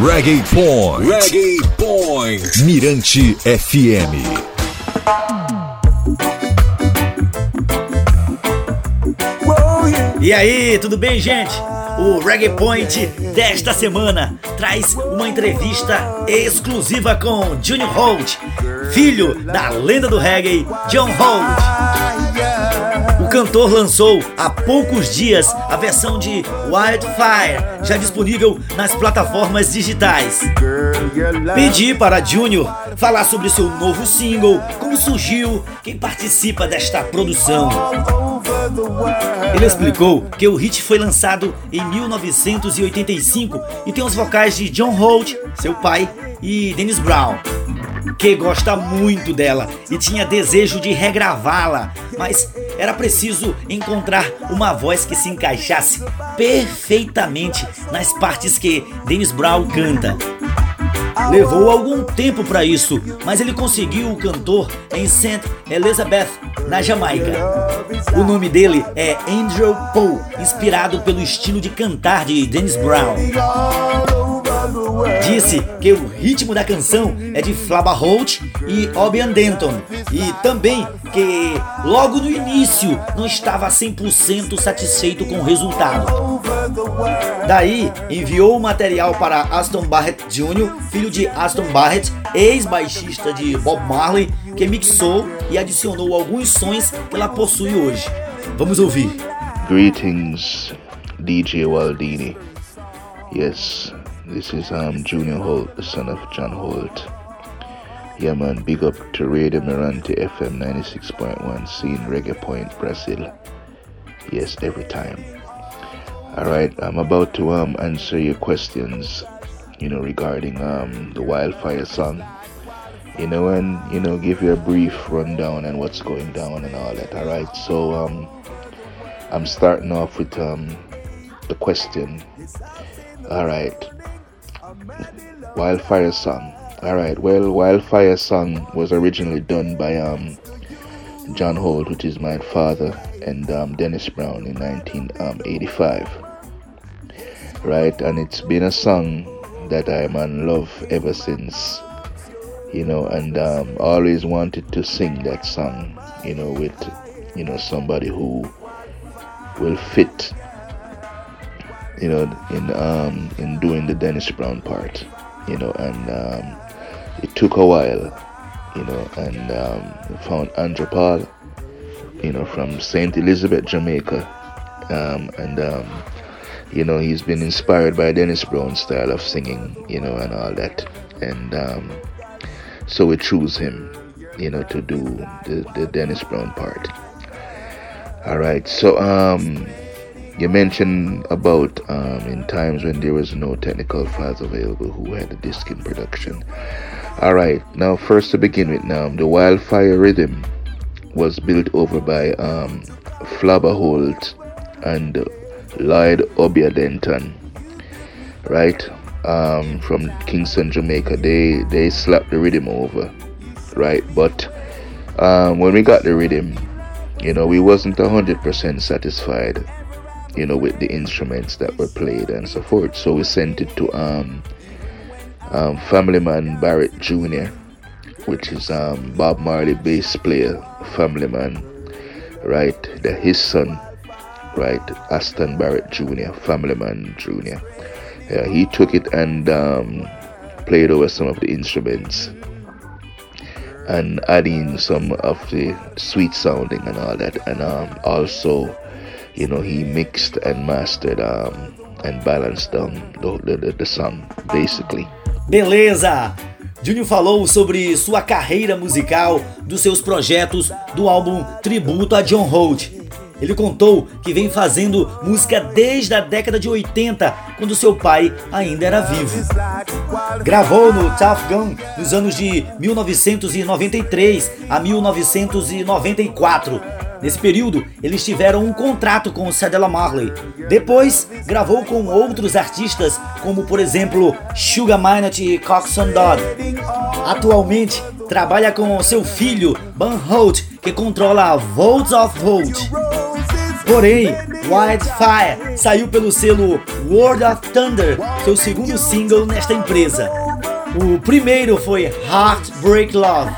Reggae Point. Reggae Point. Mirante FM. E aí, tudo bem, gente? O Reggae Point desta semana traz uma entrevista exclusiva com Junior Holt, filho da lenda do reggae, John Holt cantor lançou há poucos dias a versão de Wildfire, já disponível nas plataformas digitais. Pedi para Junior falar sobre seu novo single, como surgiu, quem participa desta produção. Ele explicou que o hit foi lançado em 1985 e tem os vocais de John Holt, seu pai, e Dennis Brown que gosta muito dela e tinha desejo de regravá-la, mas era preciso encontrar uma voz que se encaixasse perfeitamente nas partes que Dennis Brown canta. Levou algum tempo para isso, mas ele conseguiu o cantor em St. Elizabeth, na Jamaica. O nome dele é Andrew Poe, inspirado pelo estilo de cantar de Dennis Brown. Disse que o ritmo da canção é de Flaba Holt e Obian Denton e também que logo no início não estava 100% satisfeito com o resultado. Daí enviou o material para Aston Barrett Jr., filho de Aston Barrett, ex-baixista de Bob Marley, que mixou e adicionou alguns sons que ela possui hoje. Vamos ouvir. Greetings, DJ Waldini. Yes, This is um, Junior Holt, the son of John Holt. Yeah, man, big up to Radio Mirante FM 96.1, seeing Reggae Point, Brazil. Yes, every time. Alright, I'm about to um, answer your questions, you know, regarding um, the Wildfire song. You know, and, you know, give you a brief rundown and what's going down and all that. Alright, so um, I'm starting off with um, the question. Alright, Wildfire Song. Alright, well, Wildfire Song was originally done by um, John Holt, which is my father, and um, Dennis Brown in 1985. Right, and it's been a song that I'm in love ever since, you know, and um, always wanted to sing that song, you know, with, you know, somebody who will fit you know, in um, in doing the Dennis Brown part, you know, and um, it took a while, you know, and um, found Andrew Paul, you know, from Saint Elizabeth, Jamaica, um, and um, you know he's been inspired by Dennis Brown's style of singing, you know, and all that, and um, so we choose him, you know, to do the, the Dennis Brown part. All right, so um you mentioned about um, in times when there was no technical files available who had the disc in production. All right, now first to begin with, now the Wildfire Rhythm was built over by um, Flabba Holt and Lloyd Obiadenton, right? Um, from Kingston, Jamaica. They they slapped the rhythm over, right? But um, when we got the rhythm, you know, we wasn't hundred percent satisfied you know, with the instruments that were played and so forth. So we sent it to um, um, Family Man Barrett Jr., which is um, Bob Marley bass player, Family Man, right? The, his son, right? Aston Barrett Jr., Family Man Jr. Yeah, he took it and um, played over some of the instruments and adding some of the sweet sounding and all that, and um, also you know, he mixed and mastered um, and balanced um, the, the, the basically. Beleza! Junior falou sobre sua carreira musical, dos seus projetos, do álbum Tributo a John Holt. Ele contou que vem fazendo música desde a década de 80, quando seu pai ainda era vivo. Gravou no Tough Gun nos anos de 1993 a 1994 Nesse período, eles tiveram um contrato com o Cedella Marley. Depois, gravou com outros artistas, como por exemplo Sugar Minott e Coxon Dodd. Atualmente, trabalha com seu filho, Ban Holt, que controla a Volts of Holt. Porém, Wildfire saiu pelo selo World of Thunder, seu segundo single nesta empresa. O primeiro foi Heartbreak Love.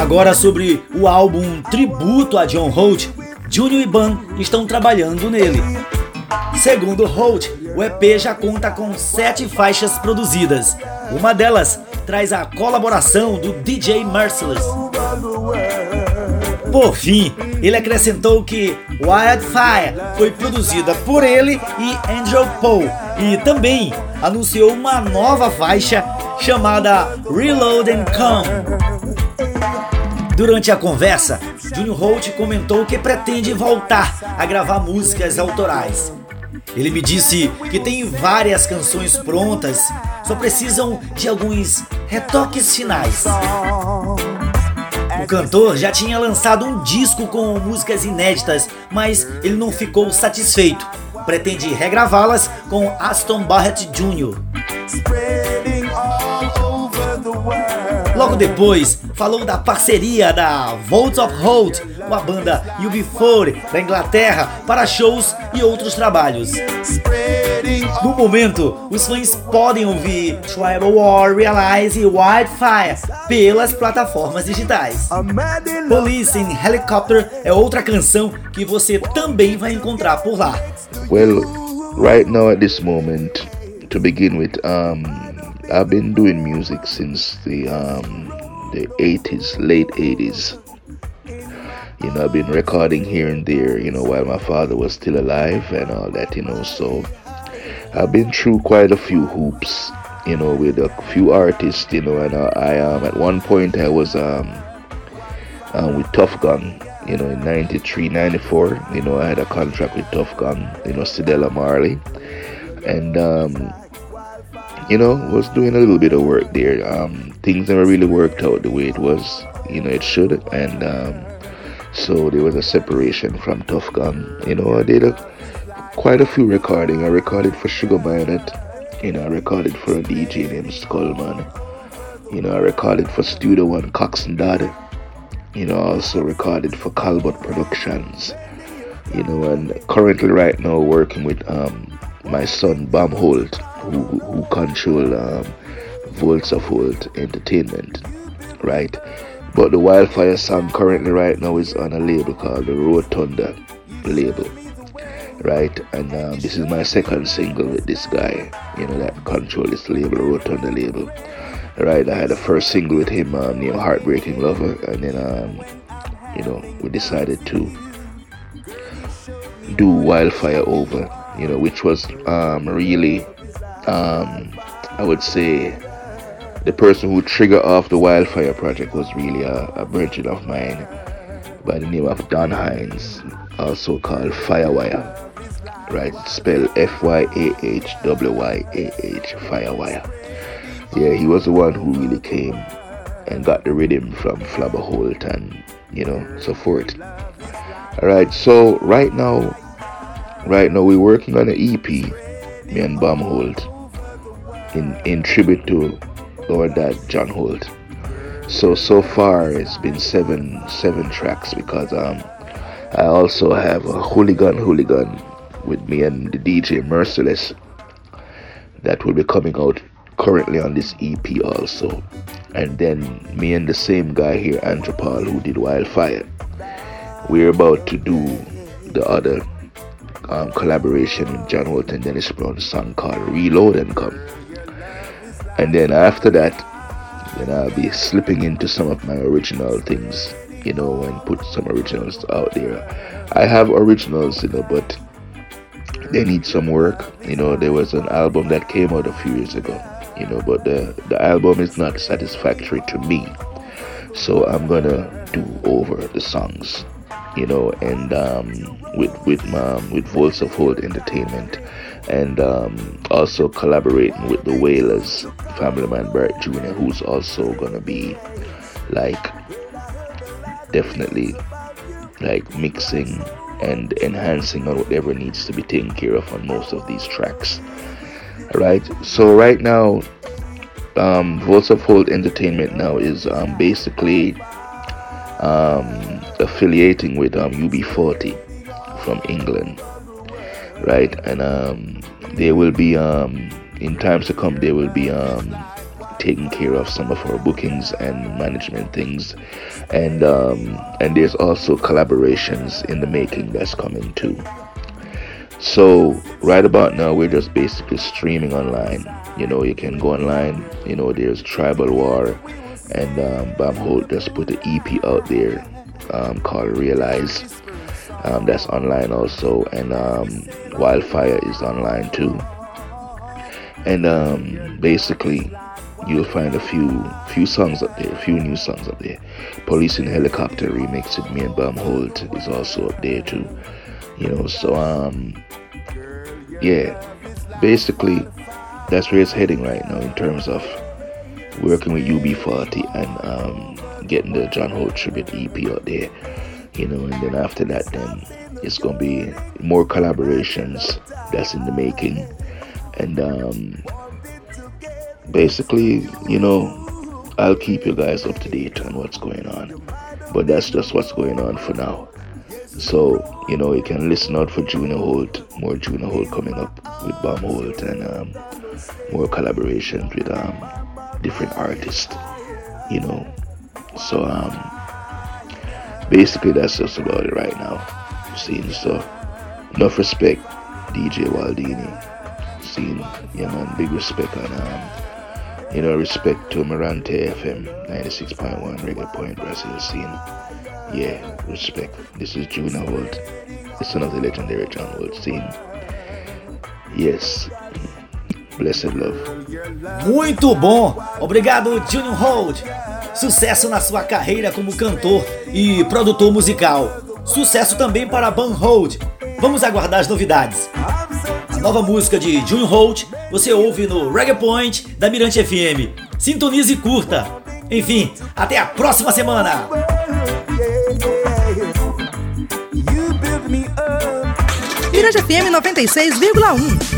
Agora sobre o álbum tributo a John Holt, Junior e Ban estão trabalhando nele. Segundo Holt, o EP já conta com sete faixas produzidas. Uma delas traz a colaboração do DJ Merciless. Por fim, ele acrescentou que Wildfire foi produzida por ele e Andrew Paul e também anunciou uma nova faixa chamada Reload and Come. Durante a conversa, Junior Holt comentou que pretende voltar a gravar músicas autorais. Ele me disse que tem várias canções prontas, só precisam de alguns retoques finais. O cantor já tinha lançado um disco com músicas inéditas, mas ele não ficou satisfeito. Pretende regravá-las com Aston Barrett Jr. Logo depois, falou da parceria da Vault of Hold com a banda UB40 da Inglaterra para shows e outros trabalhos. No momento, os fãs podem ouvir Tribal War Realize e Wildfire pelas plataformas digitais. Police in Helicopter é outra canção que você também vai encontrar por lá. Well, right now at this moment, to begin with, um, I've been doing music since the um, the 80s, late 80s. You know, I've been recording here and there, you know, while my father was still alive and all that, you know. So I've been through quite a few hoops, you know, with a few artists, you know. And I, I um, at one point I was um, um, with Tuff Gong, you know, in 93, 94. You know, I had a contract with Tuff Gong, you know, Cedella Marley. And um, you know, was doing a little bit of work there. Um, things never really worked out the way it was, you know, it should. And um, so there was a separation from Tuff Gong. You know, I did a, quite a few recording. I recorded for Sugar Minott. You know, I recorded for a DJ named Skullman. You know, I recorded for Studio One Cox and Daddy. You know, I also recorded for Calbot Productions. You know, and currently right now working with um, my son Bam Holt who, who control um, Volts of Volt Entertainment, right? But the Wildfire song currently right now is on a label called the Rotunda label, right? And um, this is my second single with this guy, you know, that control this label, Rotunda label, right? I had a first single with him um, named Heartbreaking Lover, and then, um, you know, we decided to do Wildfire Over, you know, which was um, really um, I would say the person who triggered off the wildfire project was really a, a virgin of mine by the name of Don Hines, also called Firewire. Right, spell F Y A H W Y A H Firewire. Yeah, he was the one who really came and got the rhythm from Flabba Holt and you know so forth. Alright, so right now, right now we're working on an EP, me and Bam Holt in, in tribute to our dad John Holt. So so far it's been seven seven tracks because um I also have a hooligan hooligan with me and the DJ Merciless that will be coming out currently on this EP also. And then me and the same guy here, Andrew Paul, who did Wildfire. We're about to do the other um, collaboration with John Holt and Dennis Brown song called Reload and Come and then after that then I'll be slipping into some of my original things you know and put some originals out there. I have originals you know but they need some work. You know there was an album that came out a few years ago you know but the the album is not satisfactory to me. So I'm gonna do over the songs you know and um, with with um, with Voice of Hold Entertainment and um, also collaborating with the Wailers, Family Man Barrett Jr., who's also gonna be like definitely like mixing and enhancing on whatever needs to be taken care of on most of these tracks. Right. So right now, um, Volts of Hold Entertainment now is um, basically um, affiliating with um, UB40 from England, right? And um, they will be um, in times to come. They will be um, taking care of some of our bookings and management things, and um, and there's also collaborations in the making that's coming too. So right about now, we're just basically streaming online. You know, you can go online. You know, there's Tribal War, and um, Bam Holt just put the EP out there um, called Realize. Um, that's online also, and um, Wildfire is online too. And um, basically, you'll find a few few songs up there, a few new songs up there. Police in Helicopter remix with me and Bam Holt is also up there too. You know, so um yeah, basically, that's where it's heading right now in terms of working with UB40 and um, getting the John Holt tribute EP out there. You know, and then after that, then it's gonna be more collaborations that's in the making, and um, basically, you know, I'll keep you guys up to date on what's going on. But that's just what's going on for now. So, you know, you can listen out for Junior Holt, more Junior Holt coming up with Bomb Holt and um, more collaborations with um, different artists, you know. So, um, basically, that's just about it right now. Seeing so, enough respect, DJ Waldini. Seeing, yeah, man, big respect on, um, you know, respect to Mirante FM 96.1 Reggae Point Brazil scene. Yeah, respect. This is Junior Holt, the son of the legendary John Holt scene. Yes. Blessed love. Muito bom! Obrigado, Junior Holt. Sucesso na sua carreira como cantor e produtor musical. Sucesso também para Ban Holt. Vamos aguardar as novidades. A nova música de Junior Holt você ouve no Reggae Point da Mirante FM. Sintonize e curta. Enfim, até a próxima semana! Mirante FM 96,1.